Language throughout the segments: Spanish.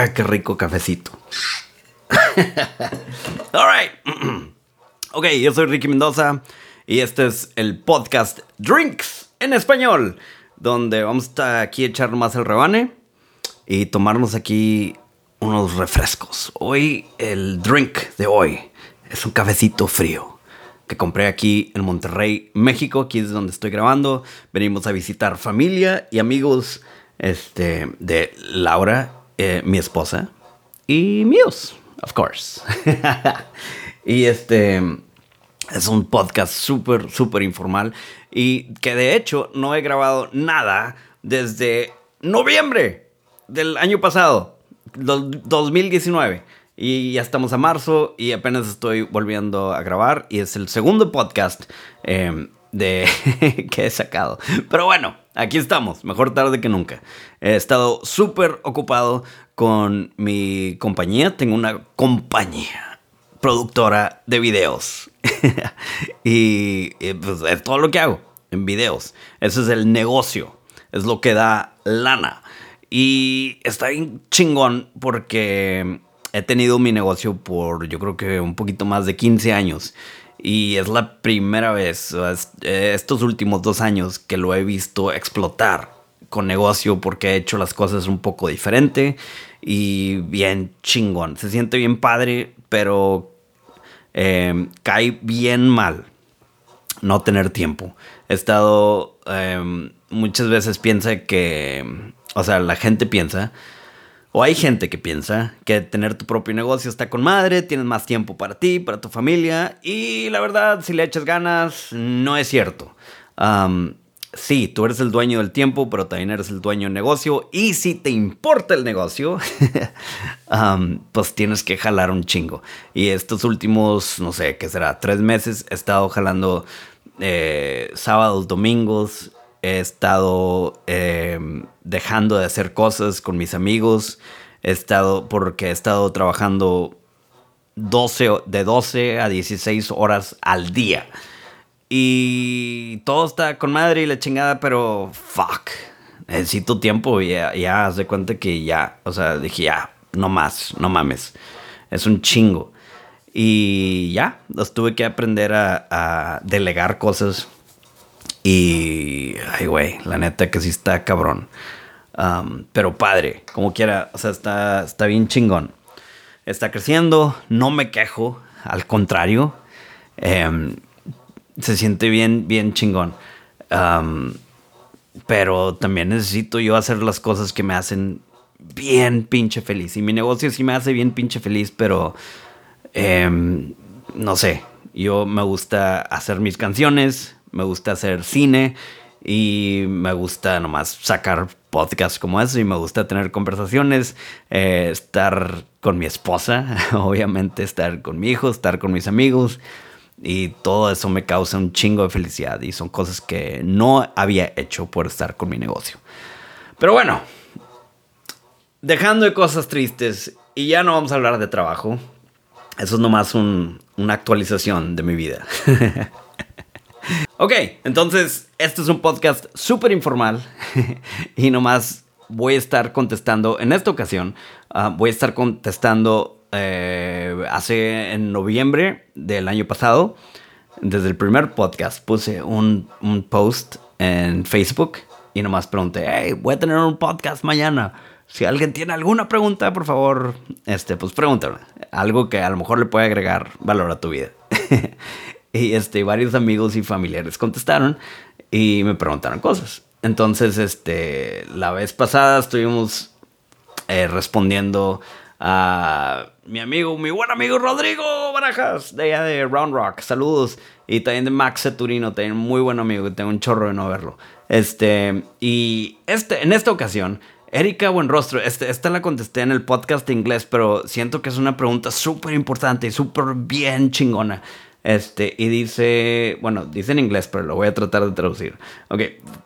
Ah, qué rico cafecito. All right. ok, yo soy Ricky Mendoza y este es el podcast Drinks en español, donde vamos a aquí echar más el rebane y tomarnos aquí unos refrescos. Hoy el drink de hoy es un cafecito frío que compré aquí en Monterrey, México. Aquí es donde estoy grabando. Venimos a visitar familia y amigos este, de Laura, eh, mi esposa, y míos, of course. y este es un podcast súper, súper informal y que de hecho no he grabado nada desde noviembre del año pasado, 2019. Y ya estamos a marzo y apenas estoy volviendo a grabar y es el segundo podcast em, de que he sacado. Pero bueno, aquí estamos, mejor tarde que nunca. He estado súper ocupado con mi compañía. Tengo una compañía productora de videos. y, pues, es todo lo que hago en videos. Ese es el negocio. Es lo que da lana. Y está bien chingón porque he tenido mi negocio por yo creo que un poquito más de 15 años. Y es la primera vez, estos últimos dos años, que lo he visto explotar con negocio porque he hecho las cosas un poco diferente y bien chingón. Se siente bien padre, pero eh, cae bien mal no tener tiempo. He estado, eh, muchas veces piensa que, o sea, la gente piensa o hay gente que piensa que tener tu propio negocio está con madre, tienes más tiempo para ti, para tu familia, y la verdad, si le echas ganas, no es cierto. sí, tú eres el dueño del tiempo, pero también eres el dueño del negocio, y si te importa el negocio, pues tienes que jalar un chingo. Y estos últimos, no sé, ¿qué será? Tres meses he estado jalando eh, sábados, domingos, he estado em, dejando de hacer cosas con mis amigos, he estado, porque he estado trabajando 12, de 12 a 16 horas al día. Y todo está con madre y la chingada, pero fuck. Necesito tiempo y ya, ya haz de cuenta que ya, o sea, dije ya, no más, no mames. Es un chingo. Y ya, tuve que aprender a, a delegar cosas y, ay, güey, la neta que sí está cabrón. Pero padre, como quiera, o sea, está, está bien chingón. Está creciendo, no me quejo, al contrario. Em, se siente bien, bien chingón. Pero también necesito yo hacer las cosas que me hacen bien pinche feliz. Y mi negocio sí me hace bien pinche feliz, pero em, no sé. Yo me gusta hacer mis canciones, me gusta hacer cine y me gusta nomás sacar podcasts como eso y me gusta tener conversaciones, eh, estar con mi esposa, obviamente estar con mi hijo, estar con mis amigos y todo eso me causa un chingo de felicidad y son cosas que no había hecho por estar con mi negocio. Pero bueno, dejando de cosas tristes y ya no vamos a hablar de trabajo, eso es nomás una actualización de mi vida. Ok, entonces este es un podcast súper informal y nomás voy a estar contestando, en esta ocasión, ah, voy a estar contestando eh, hace en noviembre del año pasado, desde el primer podcast, puse un, post en Facebook y nomás pregunté, hey, voy a tener un podcast mañana. Si alguien tiene alguna pregunta, por favor, este, pues pregúntame. Algo que a lo mejor le puede agregar valor a tu vida. Y este, varios amigos y familiares contestaron y me preguntaron cosas. Entonces, este, la vez pasada estuvimos eh, respondiendo a mi amigo, mi buen amigo Rodrigo Barajas, de allá de Round Rock. Saludos. Y también de Max Ceturino, también muy buen amigo, tengo un chorro de no verlo. Este, y este, en esta ocasión, Erika Buenrostro, este, esta la contesté en el podcast inglés, pero siento que es una pregunta súper importante y súper bien chingona. Este, y dice, bueno, dice en inglés, pero lo voy a tratar de traducir. Ok,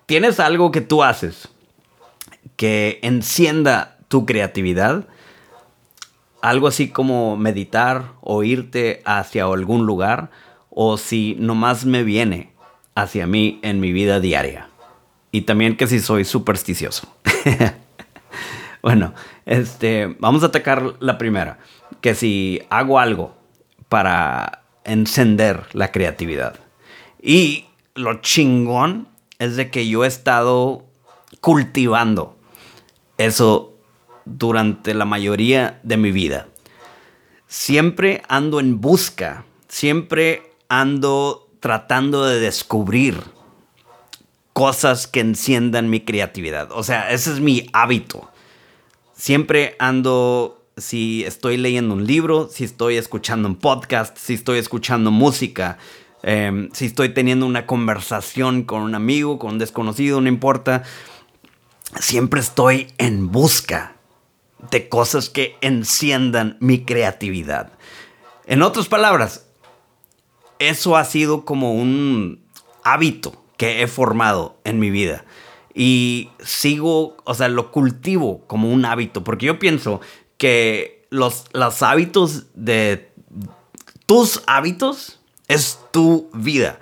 ¿tienes algo que tú haces que encienda tu creatividad? Algo así como meditar o irte hacia algún lugar, o si nomás me viene hacia mí en mi vida diaria. Y también que si soy supersticioso. bueno, este, vamos a atacar la primera. Que si hago algo para encender la creatividad. Y lo chingón es de que yo he estado cultivando eso durante la mayoría de mi vida. Siempre ando en busca, siempre ando tratando de descubrir cosas que enciendan mi creatividad. O sea, ese es mi hábito. Siempre ando, si estoy leyendo un libro, si estoy escuchando un podcast, si estoy escuchando música, em, si estoy teniendo una conversación con un amigo, con un desconocido, no importa. Siempre estoy en busca de cosas que enciendan mi creatividad. En otras palabras, eso ha sido como un hábito que he formado en mi vida. Y sigo, o sea, lo cultivo como un hábito, porque yo pienso que los, los hábitos de tus hábitos es tu vida.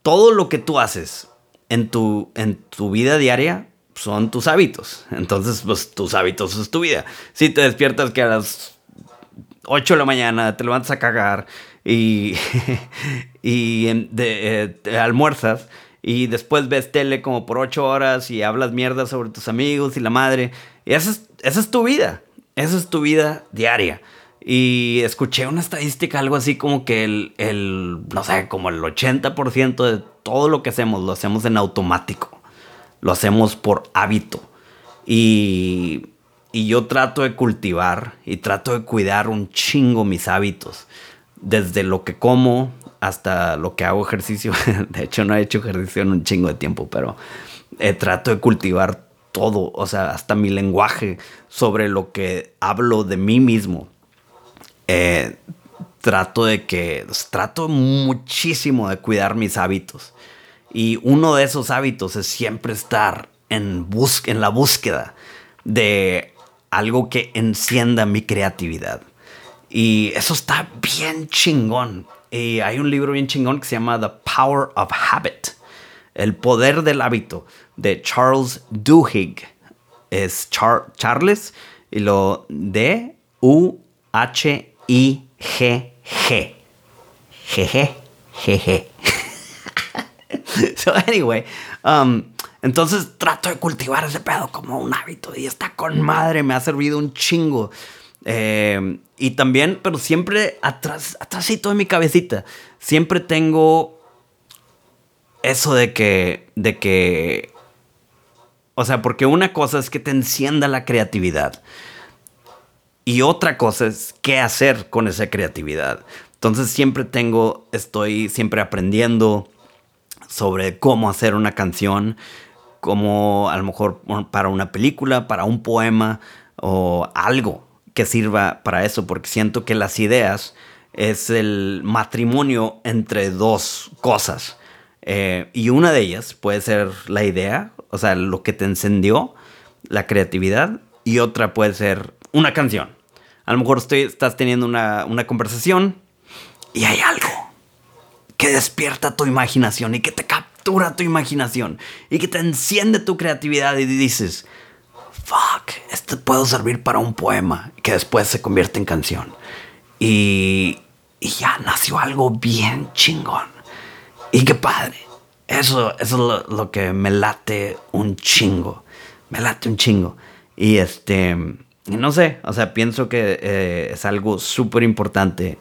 Todo lo que tú haces en tu, en tu vida diaria son tus hábitos. Entonces, pues tus hábitos es tu vida. Si te despiertas que a las 8 de la mañana te levantas a cagar y, y de, eh, almuerzas y después ves tele como por 8 horas y hablas mierda sobre tus amigos y la madre. Y esa es, esa es tu vida. Esa es tu vida diaria. Y escuché una estadística, algo así como que el, el no sé, como el 80% de todo lo que hacemos lo hacemos en automático lo hacemos por hábito. Y, y yo trato de cultivar y trato de cuidar un chingo mis hábitos. Desde lo que como hasta lo que hago ejercicio. De hecho, no he hecho ejercicio en un chingo de tiempo, pero eh, trato de cultivar todo, o sea, hasta mi lenguaje sobre lo que hablo de mí mismo. Eh, trato de que, trato muchísimo de cuidar mis hábitos. Y uno de esos hábitos es siempre estar en, en la búsqueda de algo que encienda mi creatividad. Y eso está bien chingón. Y hay un libro bien chingón que se llama The Power of Habit. El poder del hábito de Charles Duhigg. Es Charles y lo D U H I G G. G G. so, anyway, um, entonces trato de cultivar ese pedo como un hábito y está con madre, me ha servido un chingo. Eh, y también, pero siempre atrás, atrásito de mi cabecita, siempre tengo eso de que, de que, o sea, porque una cosa es que te encienda la creatividad y otra cosa es qué hacer con esa creatividad. Entonces siempre tengo, estoy siempre aprendiendo, sobre cómo hacer una canción, como a lo mejor para una película, para un poema o algo que sirva para eso, porque siento que las ideas es el matrimonio entre dos cosas. Eh, y una de ellas puede ser la idea, o sea, lo que te encendió, la creatividad, y otra puede ser una canción. A lo mejor estás teniendo una, una conversación y hay algo que despierta tu imaginación y que te captura tu imaginación y que te enciende tu creatividad y dices, fuck, esto puede servir para un poema que después se convierte en canción. Y, y ya nació algo bien chingón. Y qué padre. Eso, eso es lo, que me late un chingo. Me late un chingo. Y este, no sé, o sea, pienso que eh, es algo súper importante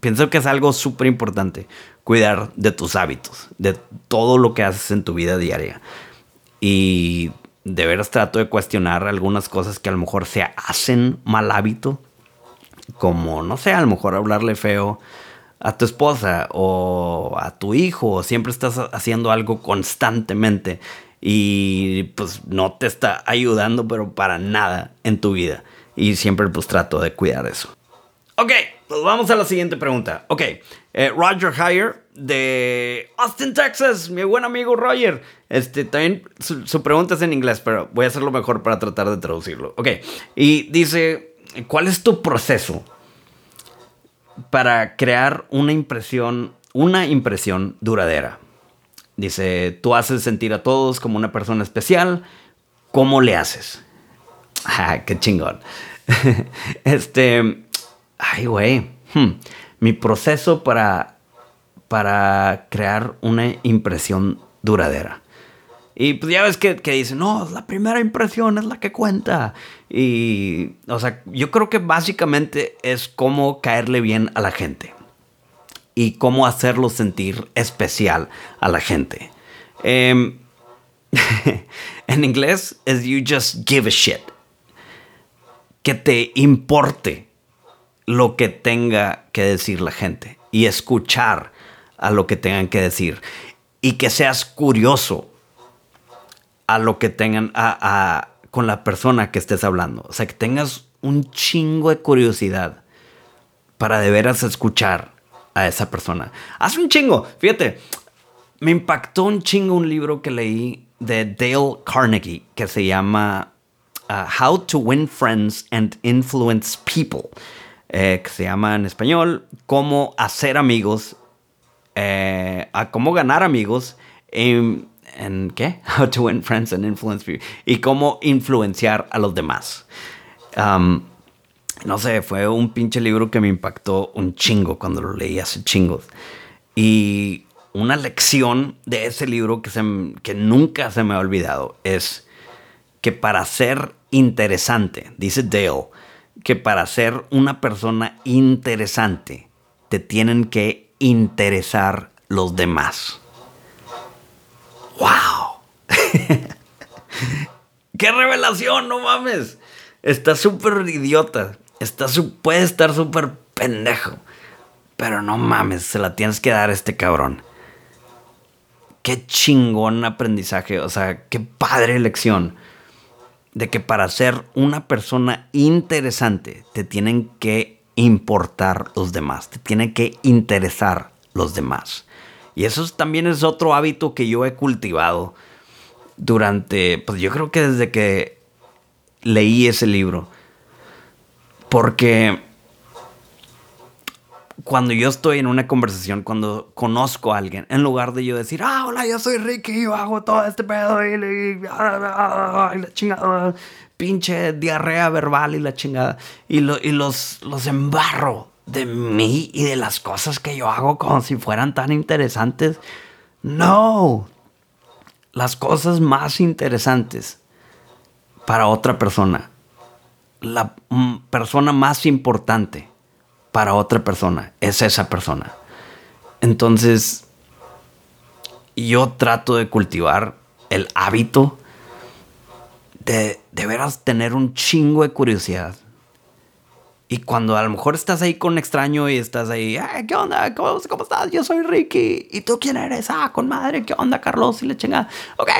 pienso que es algo súper importante cuidar de tus hábitos, de todo lo que haces en tu vida diaria. Y de veras trato de cuestionar algunas cosas que a lo mejor se hacen mal hábito, como, no sé, a lo mejor hablarle feo a tu esposa o a tu hijo, o siempre estás haciendo algo constantemente y pues no te está ayudando, pero para nada en tu vida. Y siempre pues trato de cuidar eso. Ok, pues vamos a la siguiente pregunta. Ok, eh, Roger Heyer de Austin, Texas, mi buen amigo Roger. Este, también su, pregunta es en inglés, pero voy a hacerlo mejor para tratar de traducirlo. Ok, y dice, ¿cuál es tu proceso para crear una impresión, una impresión duradera? Dice, tú haces sentir a todos como una persona especial. ¿Cómo le haces? Ah, qué chingón. este, ay, güey. Hmm. Mi proceso para, para crear una impresión duradera. Y pues ya ves que, que dicen, no, la primera impresión es la que cuenta. Y, o sea, yo creo que básicamente es cómo caerle bien a la gente. Y cómo hacerlo sentir especial a la gente. Em, en inglés es you just give a shit. Que te importe lo que tenga que decir la gente. Y escuchar a lo que tengan que decir. Y que seas curioso a lo que tengan, a, con la persona que estés hablando. O sea, que tengas un chingo de curiosidad para de veras escuchar a esa persona. Haz un chingo. Fíjate, me impactó un chingo un libro que leí de Dale Carnegie que se llama uh, How to Win Friends and Influence People. Eh, que se llama en español Cómo hacer amigos, eh, a cómo ganar amigos. En, en qué? How to win friends and influence people. Y cómo influenciar a los demás. Um, no sé, fue un pinche libro que me impactó un chingo cuando lo leí hace chingos. Y una lección de ese libro que, se, que nunca se me ha olvidado es que para ser interesante, dice Dale, que para ser una persona interesante te tienen que interesar los demás. ¡Wow! ¡Qué revelación! No mames. Está súper idiota. Está puede estar súper pendejo. Pero no mames, se la tienes que dar a este cabrón. Qué chingón aprendizaje. O sea, qué padre lección. De que para ser una persona interesante te tienen que importar los demás. Te tienen que interesar los demás. Y eso también es otro hábito que yo he cultivado durante, pues yo creo que desde que leí ese libro. Porque cuando yo estoy en una conversación, cuando conozco a alguien, en lugar de yo decir, ah, hola, yo soy Ricky, yo hago todo este pedo y, la chingada, pinche diarrea verbal y la chingada, y, y los, los embarro de mí y de las cosas que yo hago como si fueran tan interesantes. No. Las cosas más interesantes para otra persona. La persona más importante para otra persona es esa persona. Entonces, yo trato de cultivar el hábito de de veras tener un chingo de curiosidad y cuando a lo mejor estás ahí con un extraño y estás ahí, ¿qué onda? ¿Cómo, estás? Yo soy Ricky. ¿Y tú quién eres? Ah, con madre, ¿qué onda, Carlos? Y le chinga. Ok.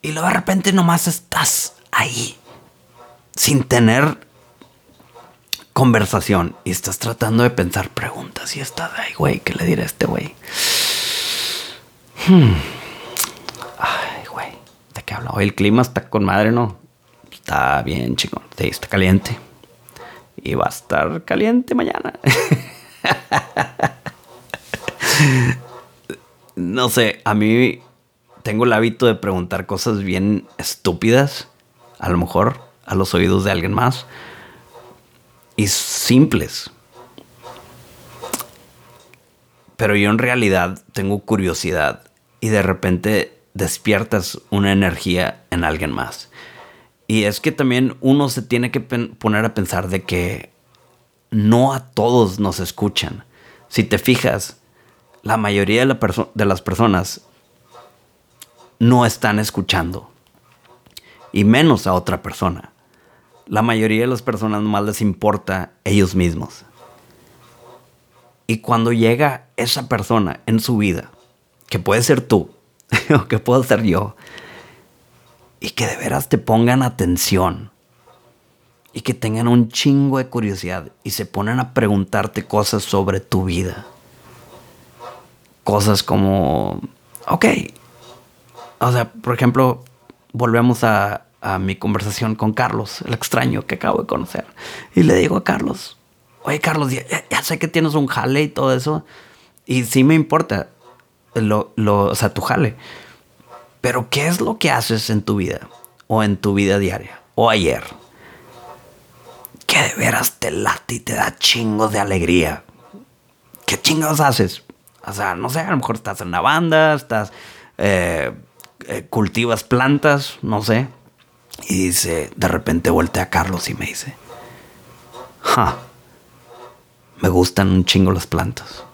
Y luego de repente nomás estás ahí, sin tener conversación. Y estás tratando de pensar preguntas. Y estás ahí, güey, ¿qué le diré a este güey? Hmm. Ay, güey, ¿de qué hablo? Hoy el clima está con madre, ¿no? Está bien, chico. Sí, está caliente y va a estar caliente mañana. no sé, a mí tengo el hábito de preguntar cosas bien estúpidas, a lo mejor a los oídos de alguien más, y simples. Pero yo en realidad tengo curiosidad y de repente despiertas una energía en alguien más. Y es que también uno se tiene que poner a pensar de que no a todos nos escuchan. Si te fijas, la mayoría de, las personas no están escuchando. Y menos a otra persona. La mayoría de las personas nomás les importa ellos mismos. Y cuando llega esa persona en su vida, que puede ser tú, o que puedo ser yo, y que de veras te pongan atención y que tengan un chingo de curiosidad y se ponen a preguntarte cosas sobre tu vida. Cosas como, ok, o sea, por ejemplo, volvemos a, mi conversación con Carlos, el extraño que acabo de conocer, y le digo a Carlos, oye Carlos, ya, sé que tienes un jale y todo eso, y sí me importa, lo, lo, o sea, tu jale. Pero ¿qué es lo que haces en tu vida? O en tu vida diaria. O ayer. que de veras te late y te da chingos de alegría. ¿Qué chingos haces? O sea, no sé, a lo mejor estás en una banda, estás... Eh, eh, cultivas plantas, no sé. Y dice, de repente voltea a Carlos y me dice, ja, me gustan un chingo las plantas.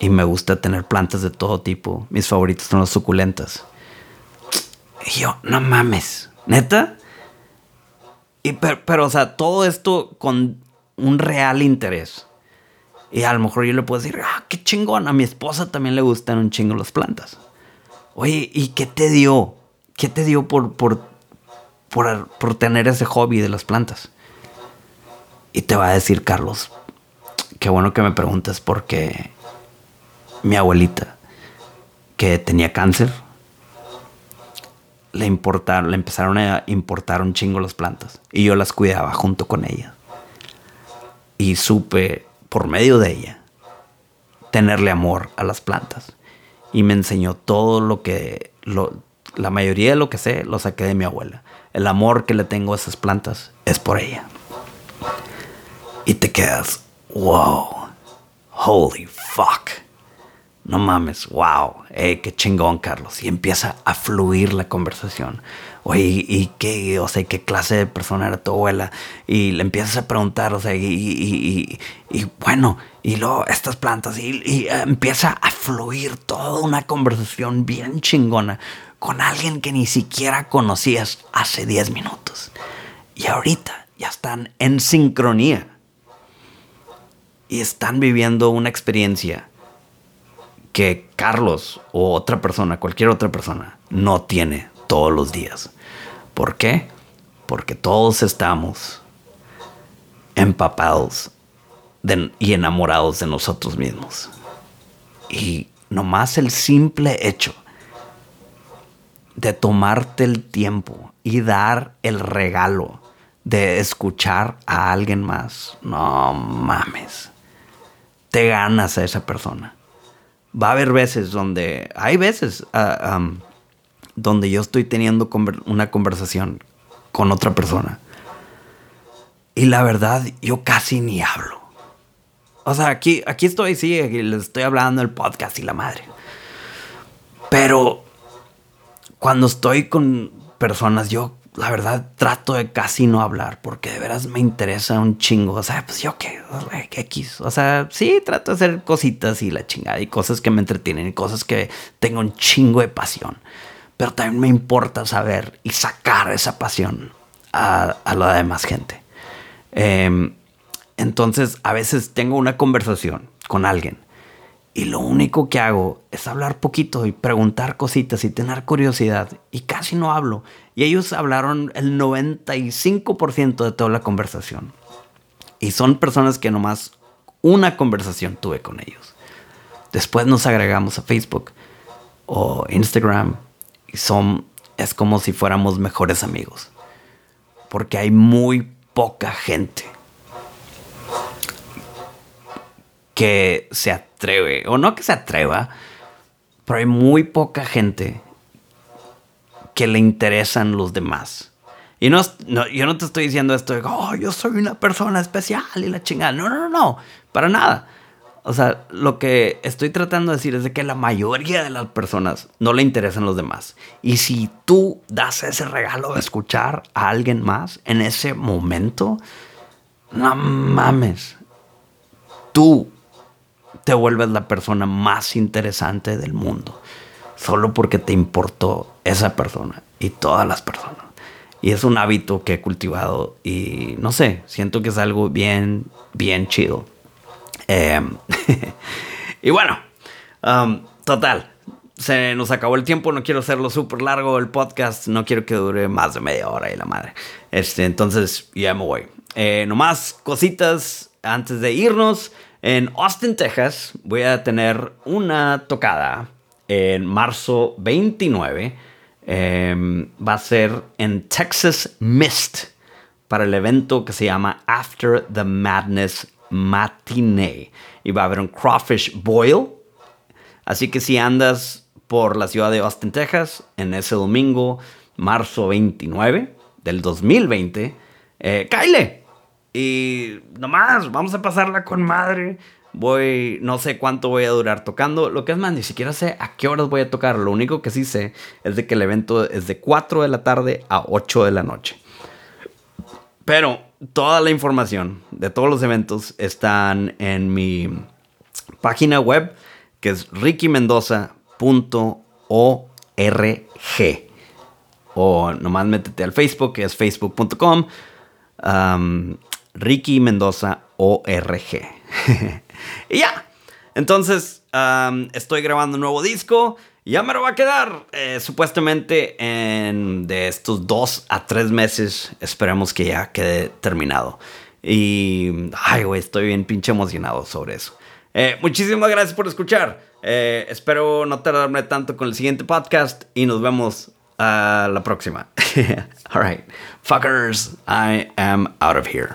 Y me gusta tener plantas de todo tipo. Mis favoritos son las suculentas. Y yo, no mames, neta. Y pero, o sea, todo esto con un real interés. Y a lo mejor yo le puedo decir, ah, qué chingón. A mi esposa también le gustan un chingo las plantas. Oye, ¿y qué te dio? ¿Qué te dio por, por, por, por tener ese hobby de las plantas? Y te va a decir, Carlos, qué bueno que me preguntas porque mi abuelita, que tenía cáncer, le, importaron, le empezaron a importar un chingo las plantas. Y yo las cuidaba junto con ella. Y supe, por medio de ella, tenerle amor a las plantas. Y me enseñó todo lo que, la mayoría de lo que sé, lo saqué de mi abuela. El amor que le tengo a esas plantas es por ella. Y te quedas, wow, holy fuck no mames, wow, eh, qué chingón, Carlos. Y empieza a fluir la conversación. Oye, ¿y qué, o sea, qué clase de persona era tu abuela? Y le empiezas a preguntar, o sea, y, bueno, y luego estas plantas, y, empieza a fluir toda una conversación bien chingona con alguien que ni siquiera conocías hace 10 minutos. Y ahorita ya están en sincronía. Y están viviendo una experiencia que Carlos o otra persona, cualquier otra persona, no tiene todos los días. ¿Por qué? Porque todos estamos empapados y enamorados de nosotros mismos. Y nomás el simple hecho de tomarte el tiempo y dar el regalo de escuchar a alguien más, no mames, te ganas a esa persona va a haber veces donde, hay veces ah, donde yo estoy teniendo una conversación con otra persona. Y la verdad, yo casi ni hablo. O sea, aquí, aquí estoy, sí, les estoy hablando el podcast y la madre. Pero cuando estoy con personas, yo la verdad trato de casi no hablar porque de veras me interesa un chingo. O sea, pues yo qué, qué X. O sea, sí, trato de hacer cositas y la chingada y cosas que me entretienen y cosas que tengo un chingo de pasión. Pero también me importa saber y sacar esa pasión a, la demás gente. Em, entonces, a veces tengo una conversación con alguien y lo único que hago es hablar poquito y preguntar cositas y tener curiosidad. Y casi no hablo. Y ellos hablaron el 95% de toda la conversación. Y son personas que nomás una conversación tuve con ellos. Después nos agregamos a Facebook o Instagram. Y son, es como si fuéramos mejores amigos. Porque hay muy poca gente que se atreve, o no que se atreva, pero hay muy poca gente que le interesan los demás. Y no, yo no te estoy diciendo esto de, oh, yo soy una persona especial y la chingada. No, no, no, no, para nada. O sea, lo que estoy tratando de decir es de que la mayoría de las personas no le interesan los demás. Y si tú das ese regalo de escuchar a alguien más en ese momento, no mames. Tú te vuelves la persona más interesante del mundo. Solo porque te importó esa persona y todas las personas. Y es un hábito que he cultivado y no sé, siento que es algo bien, bien chido. Em, y bueno, total, se nos acabó el tiempo, no quiero hacerlo súper largo el podcast, no quiero que dure más de media hora y la madre. Este, entonces ya me voy. Eh, nomás cositas antes de irnos. En Austin, Texas, voy a tener una tocada en marzo 29. Em, va a ser en Texas Mist para el evento que se llama After the Madness Matinee. Y va a haber un crawfish boil. Así que si andas por la ciudad de Austin, Texas, en ese domingo, marzo 29 del 2020, eh, Y nomás, vamos a pasarla con madre. Voy, no sé cuánto voy a durar tocando. Lo que es más, ni siquiera sé a qué horas voy a tocar. Lo único que sí sé es de que el evento es de 4 de la tarde a 8 de la noche. Pero toda la información de todos los eventos están en mi página web que es rickymendoza.org. O nomás métete al Facebook, que es facebook.com. Ricky Mendoza ORG. y ya. Entonces, estoy grabando un nuevo disco. Ya me lo va a quedar. Eh, supuestamente en de estos dos a tres meses. Esperemos que ya quede terminado. Y. Ay, güey, estoy bien pinche emocionado sobre eso. Eh, muchísimas gracias por escuchar. Eh, espero no tardarme tanto con el siguiente podcast. Y nos vemos a la próxima. All right. Fuckers, I am out of here.